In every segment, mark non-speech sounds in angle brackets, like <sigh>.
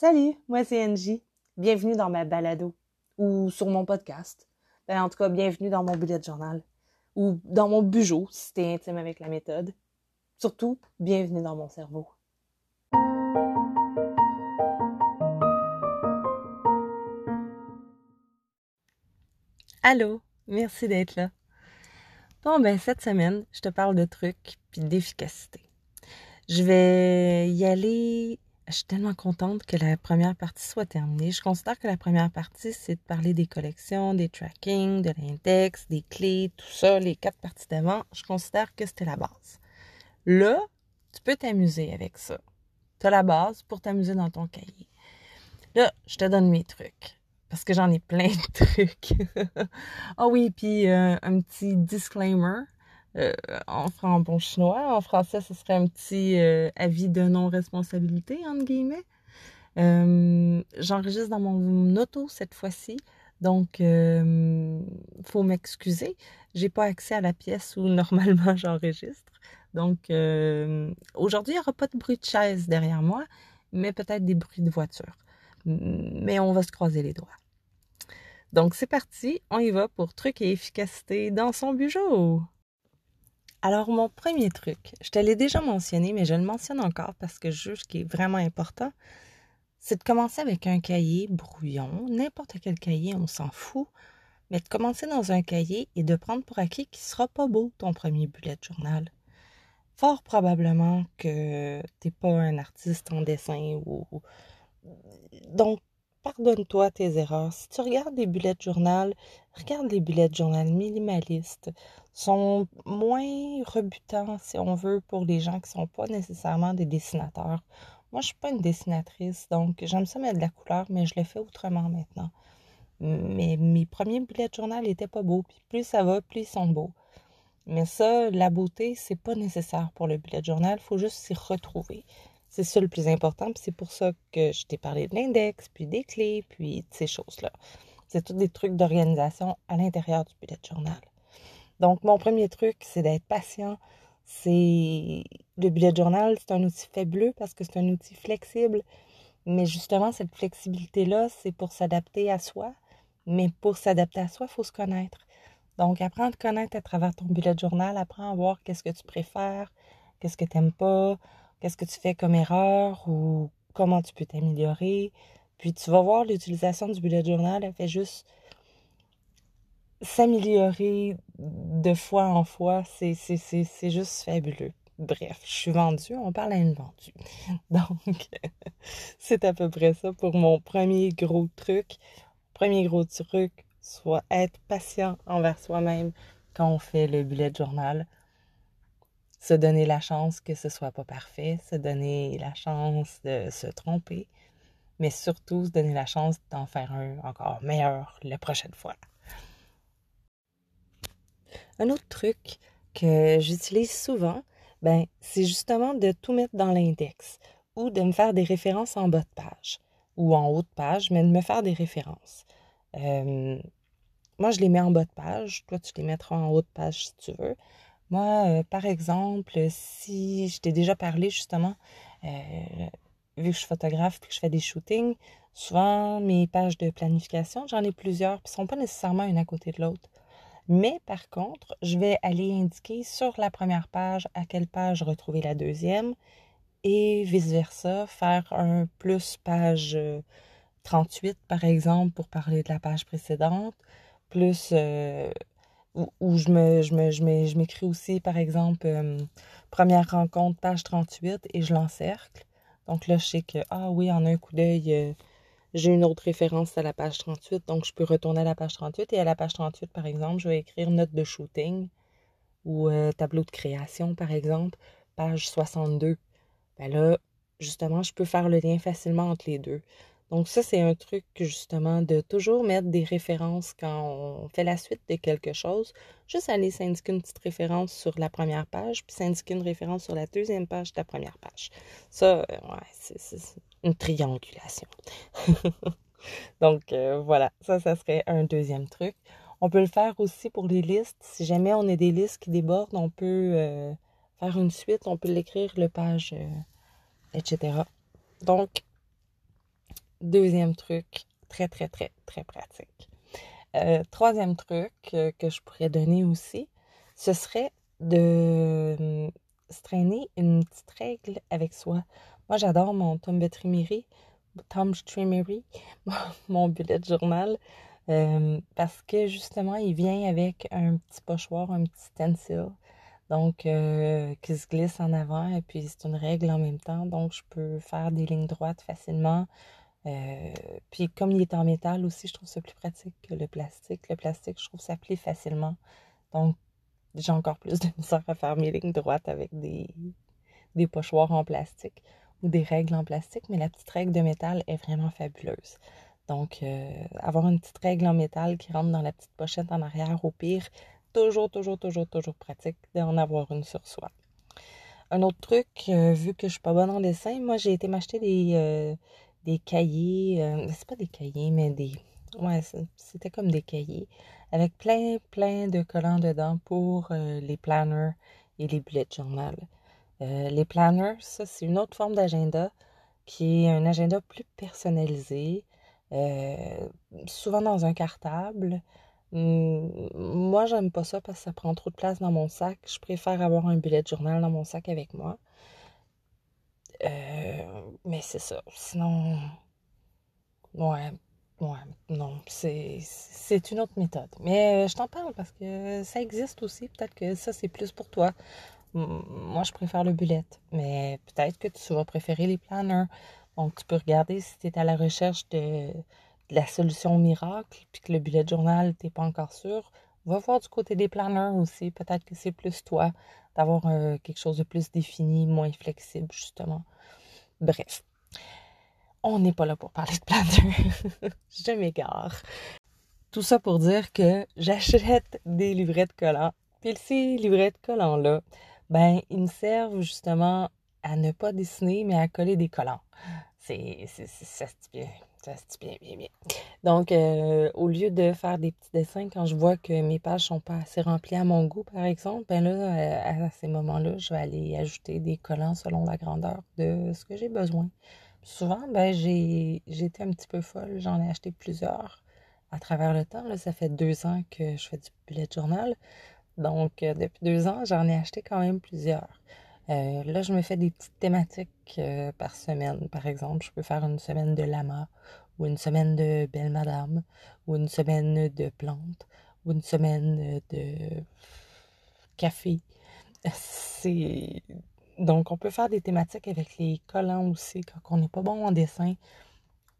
Salut, moi c'est Angie. Bienvenue dans ma balado ou sur mon podcast. Ben, en tout cas, bienvenue dans mon bullet journal ou dans mon bugeot si t'es intime avec la méthode. Surtout, bienvenue dans mon cerveau. Allô, merci d'être là. Bon, ben cette semaine, je te parle de trucs puis d'efficacité. Je vais y aller je suis tellement contente que la première partie soit terminée. Je considère que la première partie, c'est de parler des collections, des tracking, de l'index, des clés, tout ça, les quatre parties d'avant. Je considère que c'était la base. Là, tu peux t'amuser avec ça. Tu as la base pour t'amuser dans ton cahier. Là, je te donne mes trucs. Parce que j'en ai plein de <laughs> trucs. Ah oui, puis euh, un petit disclaimer. Euh, en, bon chinois. En français, ce serait un petit euh, avis de non-responsabilité, entre guillemets. Euh, j'enregistre dans mon auto cette fois-ci, donc il faut m'excuser. J'ai pas accès à la pièce où <laughs> normalement j'enregistre. Donc aujourd'hui, il n'y aura pas de bruit de chaise derrière moi, mais peut-être des bruits de voiture. Mais on va se croiser les doigts. Donc c'est parti, on y va pour truc et efficacité dans son bureau. Alors, mon premier truc, je te l'ai déjà mentionné, mais je le mentionne encore parce que je juge qu'il est vraiment important, c'est de commencer avec un cahier brouillon, n'importe quel cahier, on s'en fout, mais de commencer dans un cahier et de prendre pour acquis qu'il sera pas beau ton premier bullet journal. Fort probablement que t'es pas un artiste en dessin ou. Donc, pardonne-toi tes erreurs. Si tu regardes des bullet journal, regarde les bullet journal minimalistes. sont moins rebutants, si on veut, pour les gens qui sont pas nécessairement des dessinateurs. Moi, je suis pas une dessinatrice, donc j'aime ça mettre de la couleur, mais je le fais autrement maintenant. Mais mes premiers bullet journal n'étaient pas beaux, puis plus ça va, plus ils sont beaux. Mais ça, la beauté, c'est pas nécessaire pour le bullet journal, il faut juste s'y retrouver. C'est ça le plus important, puis c'est pour ça que je t'ai parlé de l'index, puis des clés, puis de ces choses-là. C'est tous des trucs d'organisation à l'intérieur du bullet journal. Donc, mon premier truc, c'est d'être patient. C'est le bullet journal, c'est un outil faibleux parce que c'est un outil flexible. Mais justement, cette flexibilité-là, c'est pour s'adapter à soi. Mais pour s'adapter à soi, il faut se connaître. Donc, apprends à connaître à travers ton bullet journal. Apprends à voir qu'est-ce que tu préfères, qu'est-ce que tu n'aimes pas, qu'est-ce que tu fais comme erreur ou comment tu peux t'améliorer. Puis tu vas voir l'utilisation du bullet journal, elle fait juste s'améliorer de fois en fois. C'est, juste fabuleux. Bref, je suis vendue, on parle à une vendue. <laughs> Donc, <laughs> c'est à peu près ça pour mon premier gros truc. Premier gros truc, soit être patient envers soi-même quand on fait le bullet journal se donner la chance que ce soit pas parfait, se donner la chance de se tromper, mais surtout se donner la chance d'en faire un encore meilleur la prochaine fois. Un autre truc que j'utilise souvent, ben, c'est justement de tout mettre dans l'index ou de me faire des références en bas de page ou en haut de page, mais de me faire des références. Euh, moi, je les mets en bas de page. Toi, tu les mettras en haut de page si tu veux. Moi, euh, par exemple, si je t'ai déjà parlé justement, euh, vu que je suis photographe et que je fais des shootings, souvent mes pages de planification, j'en ai plusieurs, puis ne sont pas nécessairement une à côté de l'autre. Mais par contre, je vais aller indiquer sur la première page à quelle page retrouver la deuxième et vice-versa, faire un plus page 38 euh, par exemple pour parler de la page précédente, plus où, je me je me je m'écris aussi par exemple euh, première rencontre page 38 et je l'encercle. Donc là je sais que ah oui en un coup d'œil euh, j'ai une autre référence à la page 38 donc je peux retourner à la page 38 et à la page 38 par exemple, je vais écrire note de shooting ou euh, tableau de création par exemple, page 62. Ben là justement, je peux faire le lien facilement entre les deux. Donc ça, c'est un truc justement de toujours mettre des références quand on fait la suite de quelque chose. Juste aller s'indiquer une petite référence sur la première page, puis s'indiquer une référence sur la deuxième page de la première page. Ça, euh, ouais, c'est une triangulation. <laughs> Donc euh, voilà, ça, ça serait un deuxième truc. On peut le faire aussi pour les listes. Si jamais on a des listes qui débordent, on peut euh, faire une suite, on peut l'écrire, le page, etc. Donc, Deuxième truc, très, très, très, très pratique. Euh, troisième truc euh, que je pourrais donner aussi, ce serait de hum, se traîner une petite règle avec soi. Moi, j'adore mon Tom Trimiri, Tom Trimiri, <laughs> mon bullet journal, euh, parce que justement, il vient avec un petit pochoir, un petit stencil, donc qui se glisse en avant, et puis c'est une règle en même temps, donc je peux faire des lignes droites facilement. Euh, puis comme il est en métal aussi, je trouve ça plus pratique que le plastique. Le plastique, je trouve ça plie facilement. Donc, j'ai encore plus de <laughs> misère à faire mes lignes droites avec des, pochoirs en plastique ou des règles en plastique, mais la petite règle de métal est vraiment fabuleuse. Donc, euh, avoir une petite règle en métal qui rentre dans la petite pochette en arrière, au pire, toujours, toujours, toujours, toujours pratique d'en avoir une sur soi. Un autre truc, euh, vu que je suis pas bonne en dessin, moi j'ai été m'acheter des, des cahiers, euh, c'est pas des cahiers, mais des. Ouais, c'était comme des cahiers avec plein, plein de collants dedans pour euh, les planners et les bullet journal. Euh, les planners, ça, c'est une autre forme d'agenda qui est un agenda plus personnalisé, souvent dans un cartable. Hum, moi, j'aime pas ça parce que ça prend trop de place dans mon sac. Je préfère avoir un bullet journal dans mon sac avec moi. Euh, mais c'est ça. Sinon, ouais, ouais, non, c'est, une autre méthode. Mais euh, je t'en parle parce que ça existe aussi. Peut-être que ça, c'est plus pour toi. Moi, je préfère le bullet, mais peut-être que tu vas préférer les planners. Donc, tu peux regarder si tu es à la recherche de, la solution miracle, puis que le bullet journal, tu n'es pas encore sûr. Va voir du côté des planners aussi. Peut-être que c'est plus toi d'avoir euh, quelque chose de plus défini, moins flexible, justement. Bref, on n'est pas là pour parler de planner. <laughs> Je m'égare. Tout ça pour dire que j'achète des livrets de collants. Puis ces livrets de collants-là, ben, ils me servent justement à ne pas dessiner, mais à coller des collants. C'est, se dit bien. Ça bien, bien, bien. Donc, euh, au lieu de faire des petits dessins, quand je vois que mes pages sont pas assez remplies à mon goût, par exemple, ben là, euh, à ces moments-là, je vais aller ajouter des collants selon la grandeur de ce que j'ai besoin. Souvent, ben, j'ai été un petit peu folle. J'en ai acheté plusieurs à travers le temps. Là, ça fait deux ans que je fais du bullet journal. Donc, euh, depuis deux ans, j'en ai acheté quand même plusieurs. Euh, là, je me fais des petites thématiques euh, par semaine. Par exemple, je peux faire une semaine de lama, ou une semaine de belle madame, ou une semaine de plantes, ou une semaine de café. <laughs> Donc on peut faire des thématiques avec les collants aussi quand on n'est pas bon en dessin.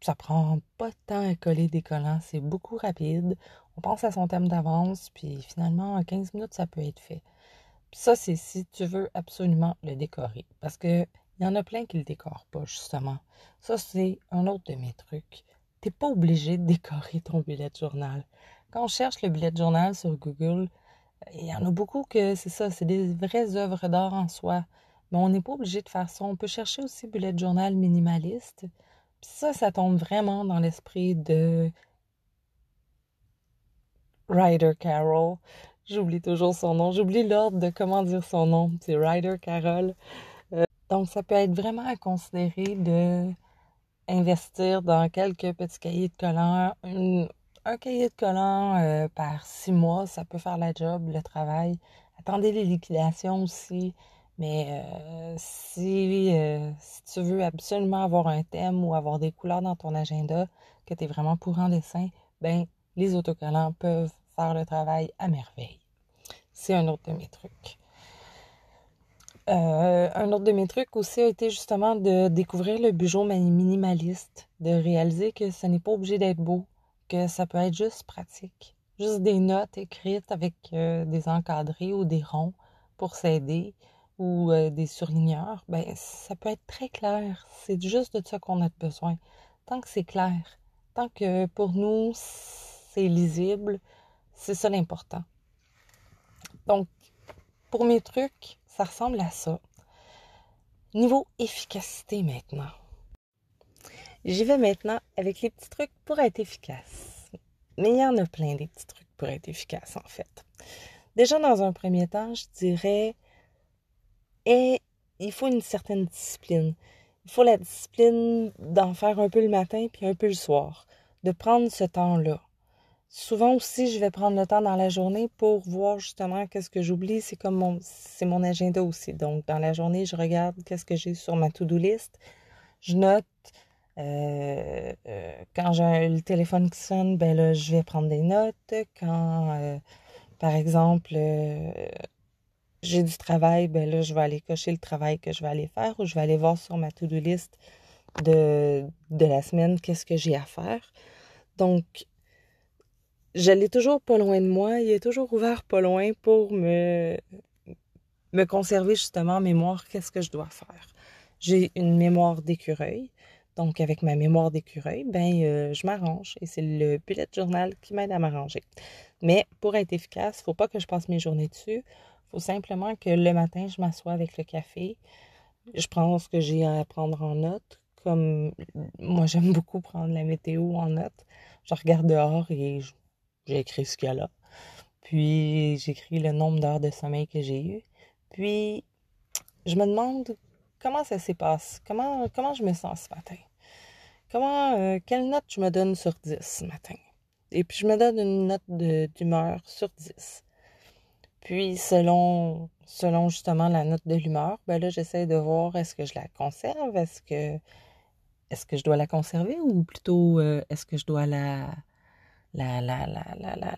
Ça prend pas de temps à coller des collants, c'est beaucoup rapide. On pense à son thème d'avance, puis finalement en 15 minutes ça peut être fait ça, c'est si tu veux absolument le décorer. Parce que il y en a plein qui le décorent pas, justement. Ça, c'est un autre de mes trucs. T'es pas obligé de décorer ton bullet journal. Quand on cherche le bullet journal sur Google, il y en a beaucoup que c'est ça, c'est des vraies œuvres d'art en soi. Mais on n'est pas obligé de faire ça. On peut chercher aussi bullet journal minimaliste. Puis ça, ça tombe vraiment dans l'esprit de Ryder Carroll. J'oublie toujours son nom. J'oublie l'ordre de comment dire son nom. C'est Ryder Carol. Euh, donc, ça peut être vraiment à considérer de investir dans quelques petits cahiers de collants. un cahier de collants euh, par six mois, ça peut faire la job, le travail. Attendez les liquidations aussi. Mais euh, si, si, tu veux absolument avoir un thème ou avoir des couleurs dans ton agenda, que tu es vraiment pour en dessin, ben les autocollants peuvent le travail à merveille. C'est un autre de mes trucs. Euh, un autre de mes trucs aussi a été justement de découvrir le bijou minimaliste, de réaliser que ce n'est pas obligé d'être beau, que ça peut être juste pratique. Juste des notes écrites avec euh, des encadrés ou des ronds pour s'aider ou euh, des surligneurs, ben ça peut être très clair. C'est juste de ça qu'on a besoin. Tant que c'est clair, tant que pour nous c'est lisible, c'est ça l'important. Donc, pour mes trucs, ça ressemble à ça. Niveau efficacité maintenant. J'y vais maintenant avec les petits trucs pour être efficace. Mais il y en a plein des petits trucs pour être efficace en fait. Déjà dans un premier temps, je dirais et il faut une certaine discipline. il faut la discipline d'en faire un peu le matin puis un peu le soir, de prendre ce temps-là. Souvent aussi, je vais prendre le temps dans la journée pour voir justement qu'est-ce que j'oublie. C'est comme mon, c'est mon agenda aussi. Donc, dans la journée, je regarde qu'est-ce que j'ai sur ma to-do list. Je note. Euh, euh, quand j'ai le téléphone qui sonne, ben là, je vais prendre des notes. Quand, euh, par exemple, j'ai du travail, ben là, je vais aller cocher le travail que je vais aller faire ou je vais aller voir sur ma to-do list de, de la semaine qu'est-ce que j'ai à faire. Donc, je l'ai toujours pas loin de moi. Il est toujours ouvert pas loin pour me, me conserver justement en mémoire qu'est-ce que je dois faire. J'ai une mémoire d'écureuil. Donc, avec ma mémoire d'écureuil, ben, euh, je m'arrange et c'est le bullet journal qui m'aide à m'arranger. Mais pour être efficace, il ne faut pas que je passe mes journées dessus. Il faut simplement que le matin, je m'assois avec le café. Je prends ce que j'ai à prendre en note. Comme moi, j'aime beaucoup prendre la météo en note. Je regarde dehors et j'écris ce qu'il y a là. Puis, j'écris le nombre d'heures de sommeil que j'ai eu. Puis, je me demande comment ça s'est passé? Comment, comment je me sens ce matin? Comment, euh, quelle note je me donne sur 10 ce matin? Et puis, je me donne une note d'humeur sur 10. Puis, selon, selon justement la note de l'humeur, ben là, j'essaie de voir est-ce que je la conserve, est-ce que, est-ce que je dois la conserver ou plutôt euh, est-ce que je dois la, la, la, la, la, la,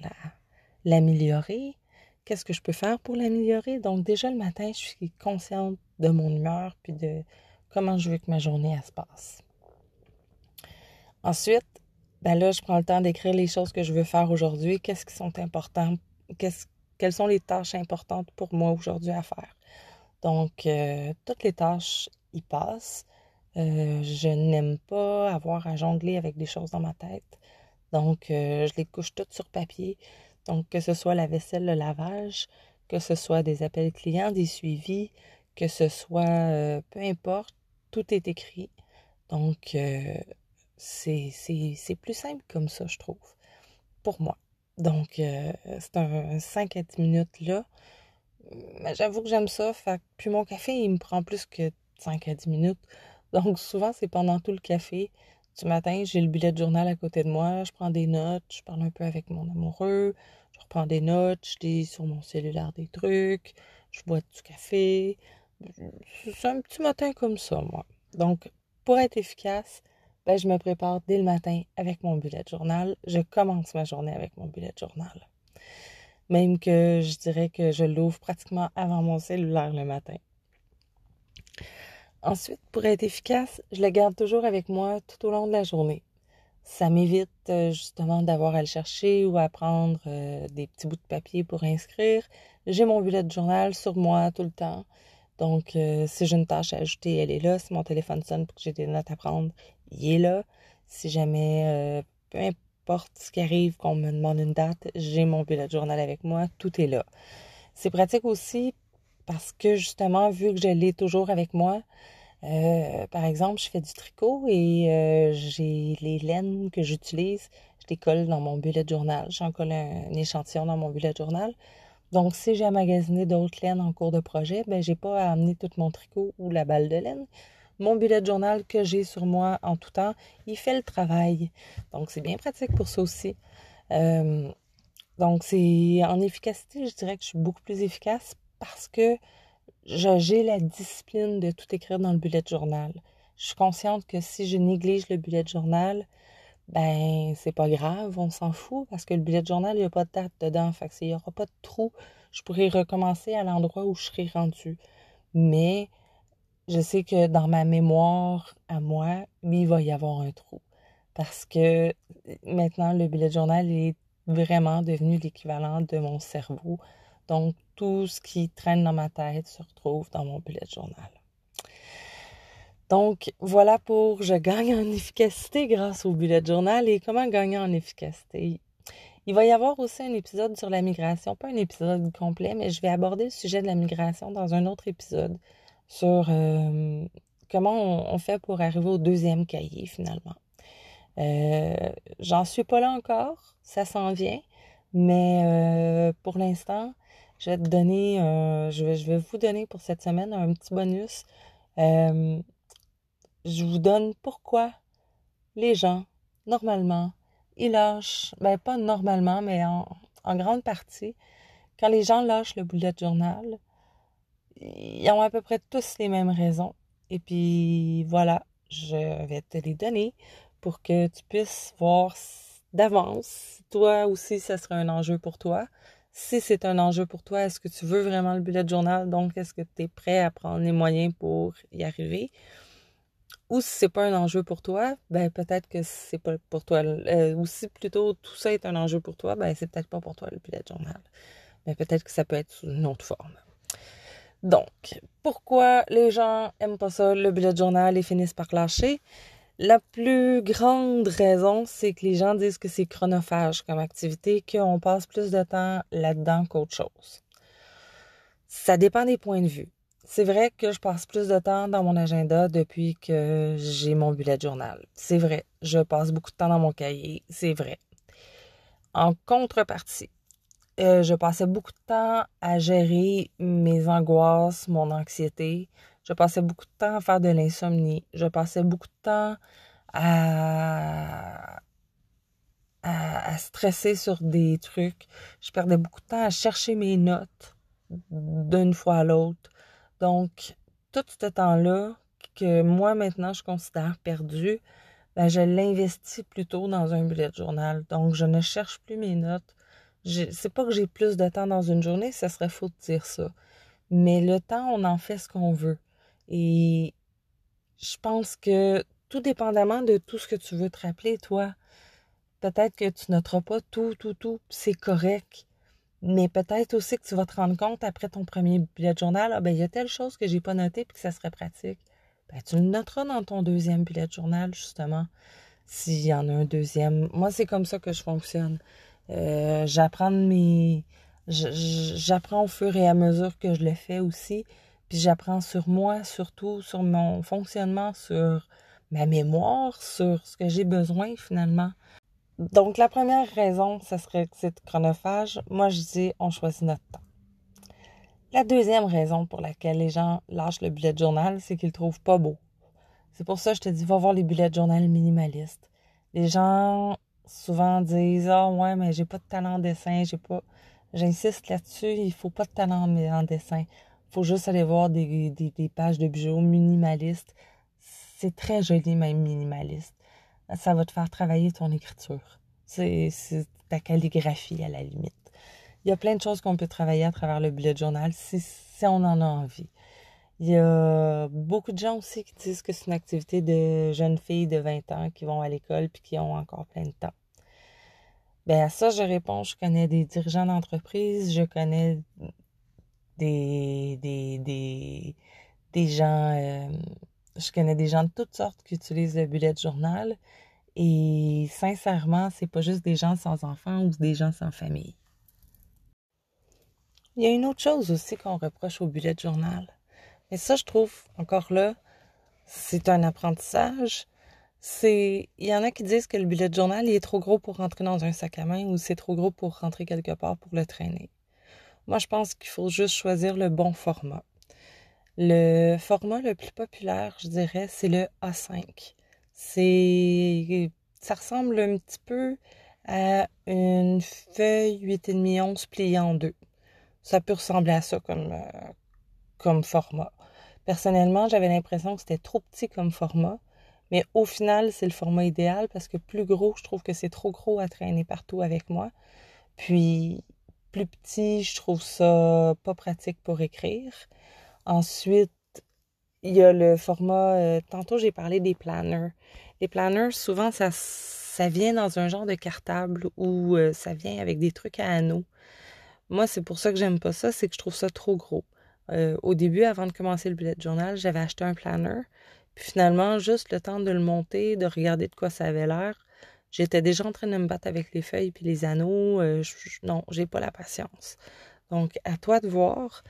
l'améliorer? Qu'est-ce que je peux faire pour l'améliorer? Donc, déjà le matin, je suis consciente de mon humeur puis de comment je veux que ma journée se passe. Ensuite, ben là, je prends le temps d'écrire les choses que je veux faire aujourd'hui, qu'est-ce qui sont importants, qu'est-ce quelles sont les tâches importantes pour moi aujourd'hui à faire? Donc, euh, toutes les tâches y passent. Euh, je n'aime pas avoir à jongler avec des choses dans ma tête. Donc, euh, je les couche toutes sur papier. Donc, que ce soit la vaisselle, le lavage, que ce soit des appels clients, des suivis, que ce soit, peu importe, tout est écrit. Donc, c'est plus simple comme ça, je trouve, pour moi. Donc, euh, c'est un 5 à 10 minutes là. J'avoue que j'aime ça. Puis mon café, il me prend plus que 5 à 10 minutes. Donc, souvent, c'est pendant tout le café. Du matin, j'ai le bullet de journal à côté de moi. Je prends des notes. Je parle un peu avec mon amoureux. Je reprends des notes. Je lis sur mon cellulaire des trucs. Je bois du café. C'est un petit matin comme ça, moi. Donc, pour être efficace, ben, je me prépare dès le matin avec mon bullet journal. Je commence ma journée avec mon bullet journal. Même que je dirais que je l'ouvre pratiquement avant mon cellulaire le matin. Ensuite, pour être efficace, je le garde toujours avec moi tout au long de la journée. Ça m'évite euh, justement d'avoir à le chercher ou à prendre euh, des petits bouts de papier pour inscrire. J'ai mon bullet journal sur moi tout le temps. Donc, euh, si j'ai une tâche à ajouter, elle est là. Si mon téléphone sonne pour que j'ai des notes à prendre, il est là. Si jamais, peu importe ce qui arrive, qu'on me demande une date, j'ai mon bullet journal avec moi, tout est là. C'est pratique aussi parce que justement, vu que je l'ai toujours avec moi, euh, par exemple, je fais du tricot et euh, j'ai les laines que j'utilise, je les colle dans mon bullet journal. J'en colle un, échantillon dans mon bullet journal. Donc, si j'ai à d'autres laines en cours de projet, ben, j'ai pas à amener tout mon tricot ou la balle de laine mon bullet journal que j'ai sur moi en tout temps, il fait le travail. Donc, c'est bien pratique pour ça aussi. Euh, donc, c'est en efficacité, je dirais que je suis beaucoup plus efficace parce que j'ai la discipline de tout écrire dans le bullet journal. Je suis consciente que si je néglige le bullet journal, ben c'est pas grave, on s'en fout parce que le bullet journal, il n'y a pas de date dedans, fait il n'y aura pas de trou. Je pourrais recommencer à l'endroit où je serais rendu. Mais je sais que dans ma mémoire à moi, il va y avoir un trou. Parce que maintenant, le bullet journal est vraiment devenu l'équivalent de mon cerveau. Donc, tout ce qui traîne dans ma tête se retrouve dans mon bullet journal. Donc, voilà pour je gagne en efficacité grâce au bullet journal et comment gagner en efficacité. Il va y avoir aussi un épisode sur la migration, pas un épisode complet, mais je vais aborder le sujet de la migration dans un autre épisode sur euh, comment on, fait pour arriver au deuxième cahier finalement. Euh, j'en suis pas là encore, ça s'en vient, mais euh, pour l'instant, je vais te donner, je, vais, je vais vous donner pour cette semaine un petit bonus. je vous donne pourquoi les gens, normalement, ils lâchent, ben pas normalement, mais en, grande partie, quand les gens lâchent le bullet journal, ils ont à peu près tous les mêmes raisons. Et puis voilà, je vais te les donner pour que tu puisses voir d'avance, toi aussi, ça serait un enjeu pour toi. Si c'est un enjeu pour toi, est-ce que tu veux vraiment le bullet journal? Donc, est-ce que tu es prêt à prendre les moyens pour y arriver? Ou si c'est pas un enjeu pour toi, ben peut-être que c'est pas pour toi. Euh, ou si plutôt tout ça est un enjeu pour toi, ben c'est peut-être pas pour toi le bullet journal. Mais peut-être que ça peut être sous une autre forme. Donc, pourquoi les gens aiment pas ça, le bullet journal, et finissent par lâcher? La plus grande raison, c'est que les gens disent que c'est chronophage comme activité, qu'on passe plus de temps là-dedans qu'autre chose. Ça dépend des points de vue. C'est vrai que je passe plus de temps dans mon agenda depuis que j'ai mon bullet journal. C'est vrai. Je passe beaucoup de temps dans mon cahier. C'est vrai. En contrepartie, euh, je passais beaucoup de temps à gérer mes angoisses, mon anxiété. Je passais beaucoup de temps à faire de l'insomnie. Je passais beaucoup de temps à, à, stresser sur des trucs. Je perdais beaucoup de temps à chercher mes notes d'une fois à l'autre. Donc, tout ce temps-là que moi maintenant je considère perdu, ben, je l'investis plutôt dans un bullet journal. Donc, je ne cherche plus mes notes c'est pas que j'ai plus de temps dans une journée, ça serait faux de dire ça. Mais le temps, on en fait ce qu'on veut. Et je pense que tout dépendamment de tout ce que tu veux te rappeler, toi, peut-être que tu noteras pas tout, tout, tout, c'est correct. Mais peut-être aussi que tu vas te rendre compte après ton premier bullet journal, ah ben il y a telle chose que j'ai pas noté puis que ça serait pratique. Ben, tu le noteras dans ton deuxième bullet journal, justement, s'il y en a un deuxième. Moi, c'est comme ça que je fonctionne. Euh, j'apprends mes j'apprends au fur et à mesure que je le fais aussi. Puis j'apprends sur moi, surtout sur mon fonctionnement, sur ma mémoire, sur ce que j'ai besoin finalement. Donc la première raison, ce serait que c'est chronophage. Moi, je dis on choisit notre temps. La deuxième raison pour laquelle les gens lâchent le bullet journal, c'est qu'ils le trouvent pas beau. C'est pour ça que je te dis, va voir les bullet journal minimalistes. Les gens souvent disent Ah ouais, mais j'ai pas de talent en dessin, j'ai pas. J'insiste là-dessus, il faut pas de talent en dessin. Faut juste aller voir des, pages de bijoux minimalistes. C'est très joli, même minimaliste. Ça va te faire travailler ton écriture. C'est ta calligraphie à la limite. Il y a plein de choses qu'on peut travailler à travers le bullet journal si, si on en a envie. Il y a beaucoup de gens aussi qui disent que c'est une activité de jeunes filles de 20 ans qui vont à l'école puis qui ont encore plein de temps. Ben à ça, je réponds, je connais des dirigeants d'entreprise, je connais des, des, des, des gens, euh, je connais des gens de toutes sortes qui utilisent le bullet journal. Et sincèrement, c'est pas juste des gens sans enfants ou des gens sans famille. Il y a une autre chose aussi qu'on reproche au bullet journal. Et ça, je trouve, encore là, c'est un apprentissage c'est il y en a qui disent que le bullet journal il est trop gros pour rentrer dans un sac à main ou c'est trop gros pour rentrer quelque part pour le traîner. Moi, je pense qu'il faut juste choisir le bon format. Le format le plus populaire, je dirais, c'est le A5. C'est ça ressemble un petit peu à une feuille 8,5 11 pliée en deux. Ça peut ressembler à ça comme, euh, comme format. Personnellement, j'avais l'impression que c'était trop petit comme format. Mais au final, c'est le format idéal parce que plus gros, je trouve que c'est trop gros à traîner partout avec moi. Puis plus petit, je trouve ça pas pratique pour écrire. Ensuite, il y a le format. Euh, tantôt, j'ai parlé des planners. Les planners, souvent, ça, ça vient dans un genre de cartable ou euh, ça vient avec des trucs à anneaux. Moi, c'est pour ça que j'aime pas ça, c'est que je trouve ça trop gros. Euh, au début, avant de commencer le bullet journal, j'avais acheté un planner. Puis finalement, juste le temps de le monter, de regarder de quoi ça avait l'air, j'étais déjà en train de me battre avec les feuilles puis les anneaux. Euh, non, j'ai pas la patience. Donc, à toi de voir,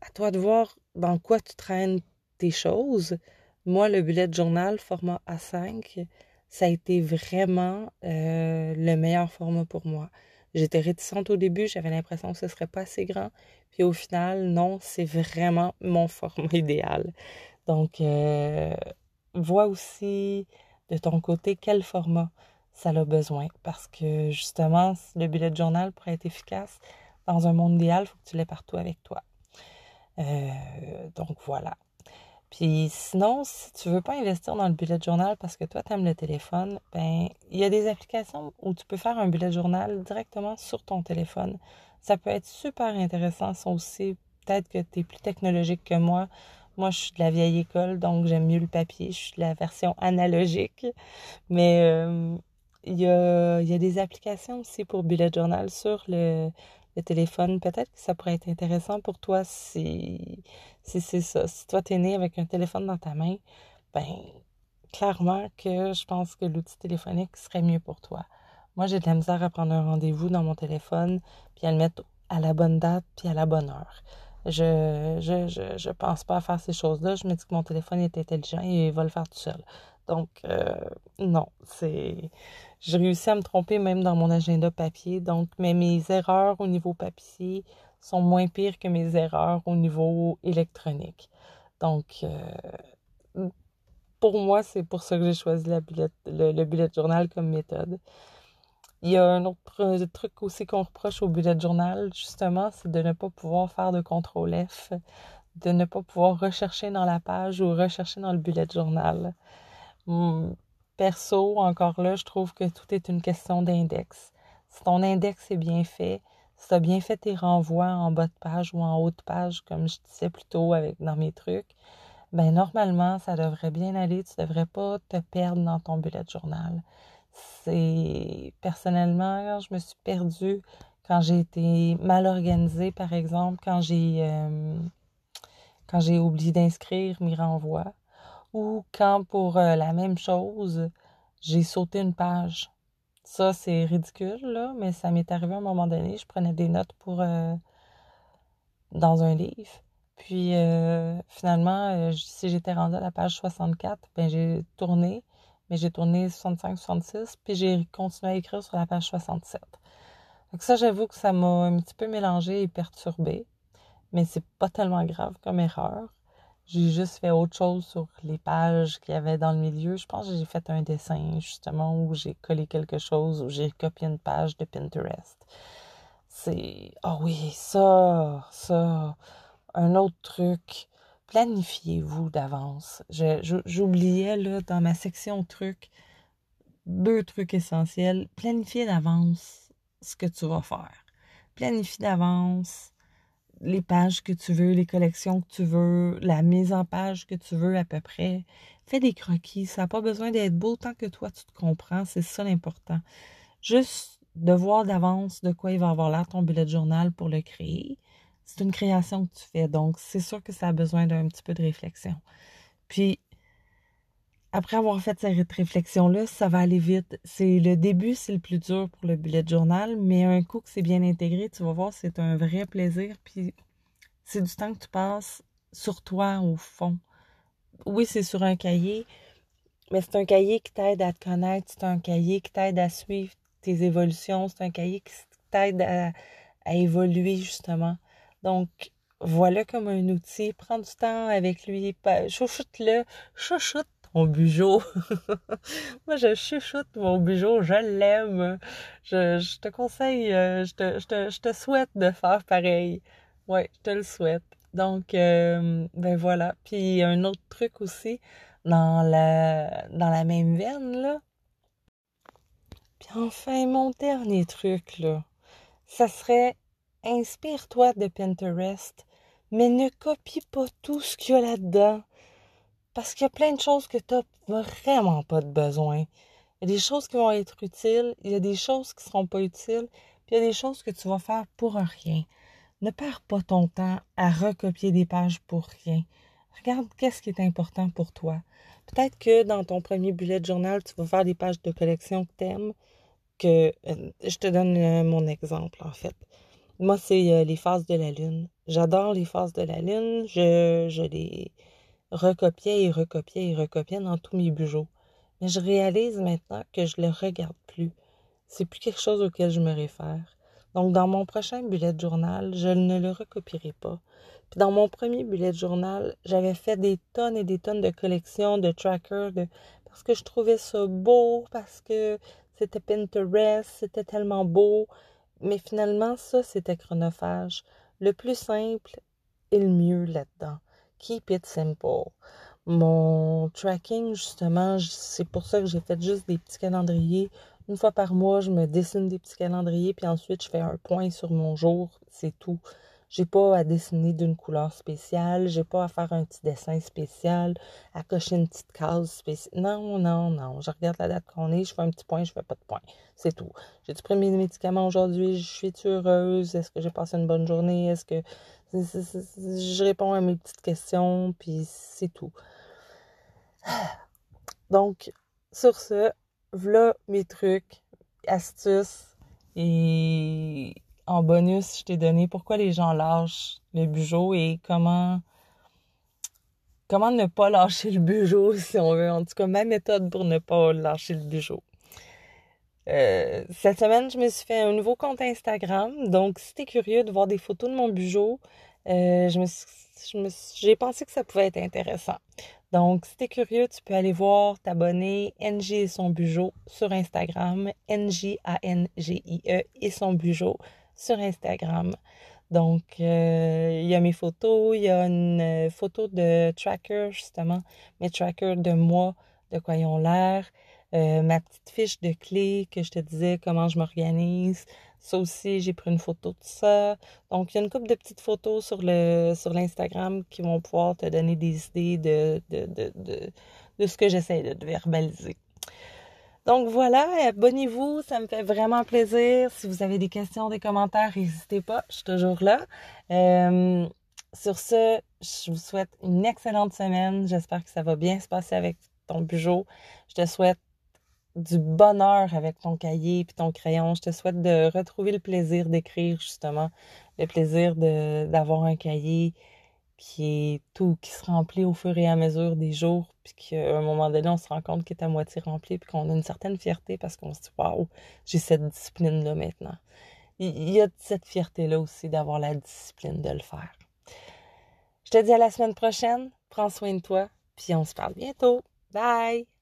à toi de voir dans quoi tu traînes tes choses. Moi, le bullet journal format A5, ça a été vraiment euh, le meilleur format pour moi. J'étais réticente au début, j'avais l'impression que ce serait pas assez grand. Puis au final, non, c'est vraiment mon <laughs> format idéal. Donc, euh, vois aussi de ton côté quel format ça a besoin. Parce que justement, le bullet journal, pour être efficace, dans un monde idéal, il faut que tu l'aies partout avec toi. Euh, donc voilà. Puis sinon, si tu veux pas investir dans le bullet journal parce que toi, tu aimes le téléphone, ben il y a des applications où tu peux faire un bullet journal directement sur ton téléphone. Ça peut être super intéressant. Ça aussi, peut-être que tu es plus technologique que moi. Moi, je suis de la vieille école, donc j'aime mieux le papier. Je suis de la version analogique. Mais euh, il, y a, il y a des applications aussi pour bullet journal sur le, téléphone. Peut-être que ça pourrait être intéressant pour toi si, si c'est ça. Si toi, tu es né avec un téléphone dans ta main, ben clairement que je pense que l'outil téléphonique serait mieux pour toi. Moi, j'ai de la misère à prendre un rendez-vous dans mon téléphone, puis à le mettre à la bonne date, puis à la bonne heure. Je je, je, je pense pas à faire ces choses-là. Je me dis que mon téléphone est intelligent et il va le faire tout seul. Donc, euh, non, c'est. J'ai réussi à me tromper même dans mon agenda papier. Donc, mais mes erreurs au niveau papier sont moins pires que mes erreurs au niveau électronique. Donc, euh, pour moi, c'est pour ça que j'ai choisi le, le, bullet journal comme méthode. Il y a un autre truc aussi qu'on reproche au bullet journal, justement, c'est de ne pas pouvoir faire de contrôle F, de ne pas pouvoir rechercher dans la page ou rechercher dans le bullet journal. Perso, encore là, je trouve que tout est une question d'index. Si ton index est bien fait, si tu as bien fait tes renvois en bas de page ou en haut de page, comme je disais plus tôt avec, dans mes trucs, ben normalement, ça devrait bien aller. Tu ne devrais pas te perdre dans ton bullet journal. C'est personnellement, je me suis perdue quand j'ai été mal organisée, par exemple, quand j'ai euh, quand j'ai oublié d'inscrire mes renvois ou quand pour euh, la même chose, j'ai sauté une page. Ça, c'est ridicule, mais ça m'est arrivé à un moment donné. Je prenais des notes pour euh, dans un livre. Puis euh, finalement, si j'étais rendue à la page 64, ben j'ai tourné, mais j'ai tourné 65-66, puis j'ai continué à écrire sur la page 67. Donc ça, j'avoue que ça m'a un petit peu mélangé et perturbé, mais c'est pas tellement grave comme erreur. J'ai juste fait autre chose sur les pages qu'il y avait dans le milieu. Je pense que j'ai fait un dessin, justement, où j'ai collé quelque chose, où j'ai copié une page de Pinterest. C'est. Ah oui, ça, ça. Un autre truc. Planifiez-vous d'avance. J'oubliais, là, dans ma section trucs, deux trucs essentiels. Planifiez d'avance ce que tu vas faire. Planifie d'avance les pages que tu veux, les collections que tu veux, la mise en page que tu veux à peu près. Fais des croquis. Ça n'a pas besoin d'être beau tant que toi, tu te comprends. C'est ça l'important. Juste de voir d'avance de quoi il va avoir l'air ton bullet journal pour le créer. C'est une création que tu fais. Donc, c'est sûr que ça a besoin d'un petit peu de réflexion. Puis, après avoir fait cette réflexion-là, ça va aller vite. C'est le début, c'est le plus dur pour le bullet journal, mais un coup que c'est bien intégré, tu vas voir, c'est un vrai plaisir. Puis c'est du temps que tu passes sur toi au fond. Oui, c'est sur un cahier, mais c'est un cahier qui t'aide à te connaître, c'est un cahier qui t'aide à suivre tes évolutions, c'est un cahier qui t'aide à, à évoluer justement. Donc, voilà comme un outil. Prends du temps avec lui. Chouchoute-le. Chouchoute mon bijou. <laughs> Moi, je chuchote mon bijou, je l'aime. Je, te conseille, euh, je, te, souhaite de faire pareil. Ouais, je te le souhaite. Donc, euh, ben voilà. Puis, un autre truc aussi, dans la, dans la même veine, là. Puis enfin, mon dernier truc, là, ça serait inspire-toi de Pinterest, mais ne copie pas tout ce qu'il y a là-dedans. Parce qu'il y a plein de choses que tu n'as vraiment pas de besoin. Il y a des choses qui vont être utiles, il y a des choses qui ne seront pas utiles, puis il y a des choses que tu vas faire pour rien. Ne perds pas ton temps à recopier des pages pour rien. Regarde qu'est-ce qui est important pour toi. Peut-être que dans ton premier bullet journal, tu vas faire des pages de collection que tu aimes. Que, euh, je te donne euh, mon exemple, en fait. Moi, c'est euh, les phases de la lune. J'adore les phases de la lune. Je, je les recopiais et recopiais et recopiais dans tous mes bujots. Mais je réalise maintenant que je ne le regarde plus. C'est plus quelque chose auquel je me réfère. Donc, dans mon prochain bullet journal, je ne le recopierai pas. Puis dans mon premier bullet journal, j'avais fait des tonnes et des tonnes de collections, de trackers, de... parce que je trouvais ça beau, parce que c'était Pinterest, c'était tellement beau. Mais finalement, ça, c'était chronophage. Le plus simple et le mieux là-dedans. Keep it simple. Mon tracking, justement, c'est pour ça que j'ai fait juste des petits calendriers. Une fois par mois, je me dessine des petits calendriers, puis ensuite, je fais un point sur mon jour. C'est tout. J'ai pas à dessiner d'une couleur spéciale, j'ai pas à faire un petit dessin spécial, à cocher une petite case spéciale. Non, non, non. Je regarde la date qu'on est, je fais un petit point, je fais pas de point. C'est tout. J'ai-tu pris mes médicaments aujourd'hui? Je suis heureuse? Est-ce que j'ai passé une bonne journée? Est-ce que je réponds à mes petites questions, puis c'est tout. <sighs> Donc, sur ce, voilà mes trucs, astuces et en bonus, je t'ai donné pourquoi les gens lâchent le bugeot et comment comment ne pas lâcher le bugeot <laughs> si on veut. En tout cas, ma méthode pour ne pas lâcher le bugeot. Euh, cette semaine, je me suis fait un nouveau compte Instagram. Donc, si tu es curieux de voir des photos de mon me j'ai pensé que ça pouvait être intéressant. Donc, si tu es curieux, tu peux aller voir, t'abonner, NG et son bugeot sur Instagram, N-J-A-N-G-I-E et son bugeot sur Instagram. Donc, euh, il y a mes photos, il y a une photo de tracker, justement, mes trackers de moi, de quoi ils ont l'air, euh, ma petite fiche de clés que je te disais, comment je m'organise. Ça aussi, j'ai pris une photo de ça. Donc, il y a une couple de petites photos sur le sur l'Instagram qui vont pouvoir te donner des idées de, de, de, de, de ce que j'essaie de verbaliser. Donc voilà, abonnez-vous, ça me fait vraiment plaisir. Si vous avez des questions, des commentaires, n'hésitez pas, je suis toujours là. Euh, sur ce, je vous souhaite une excellente semaine. J'espère que ça va bien se passer avec ton bugeot. Je te souhaite du bonheur avec ton cahier et ton crayon. Je te souhaite de retrouver le plaisir d'écrire, justement, le plaisir d'avoir un cahier qui est tout, qui se remplit au fur et à mesure des jours, puis qu'à un moment donné, on se rend compte qu'il est à moitié rempli, puis qu'on a une certaine fierté parce qu'on se dit Waouh, j'ai cette discipline-là maintenant. Il y a cette fierté-là aussi d'avoir la discipline de le faire. Je te dis à la semaine prochaine. Prends soin de toi, puis on se parle bientôt. Bye!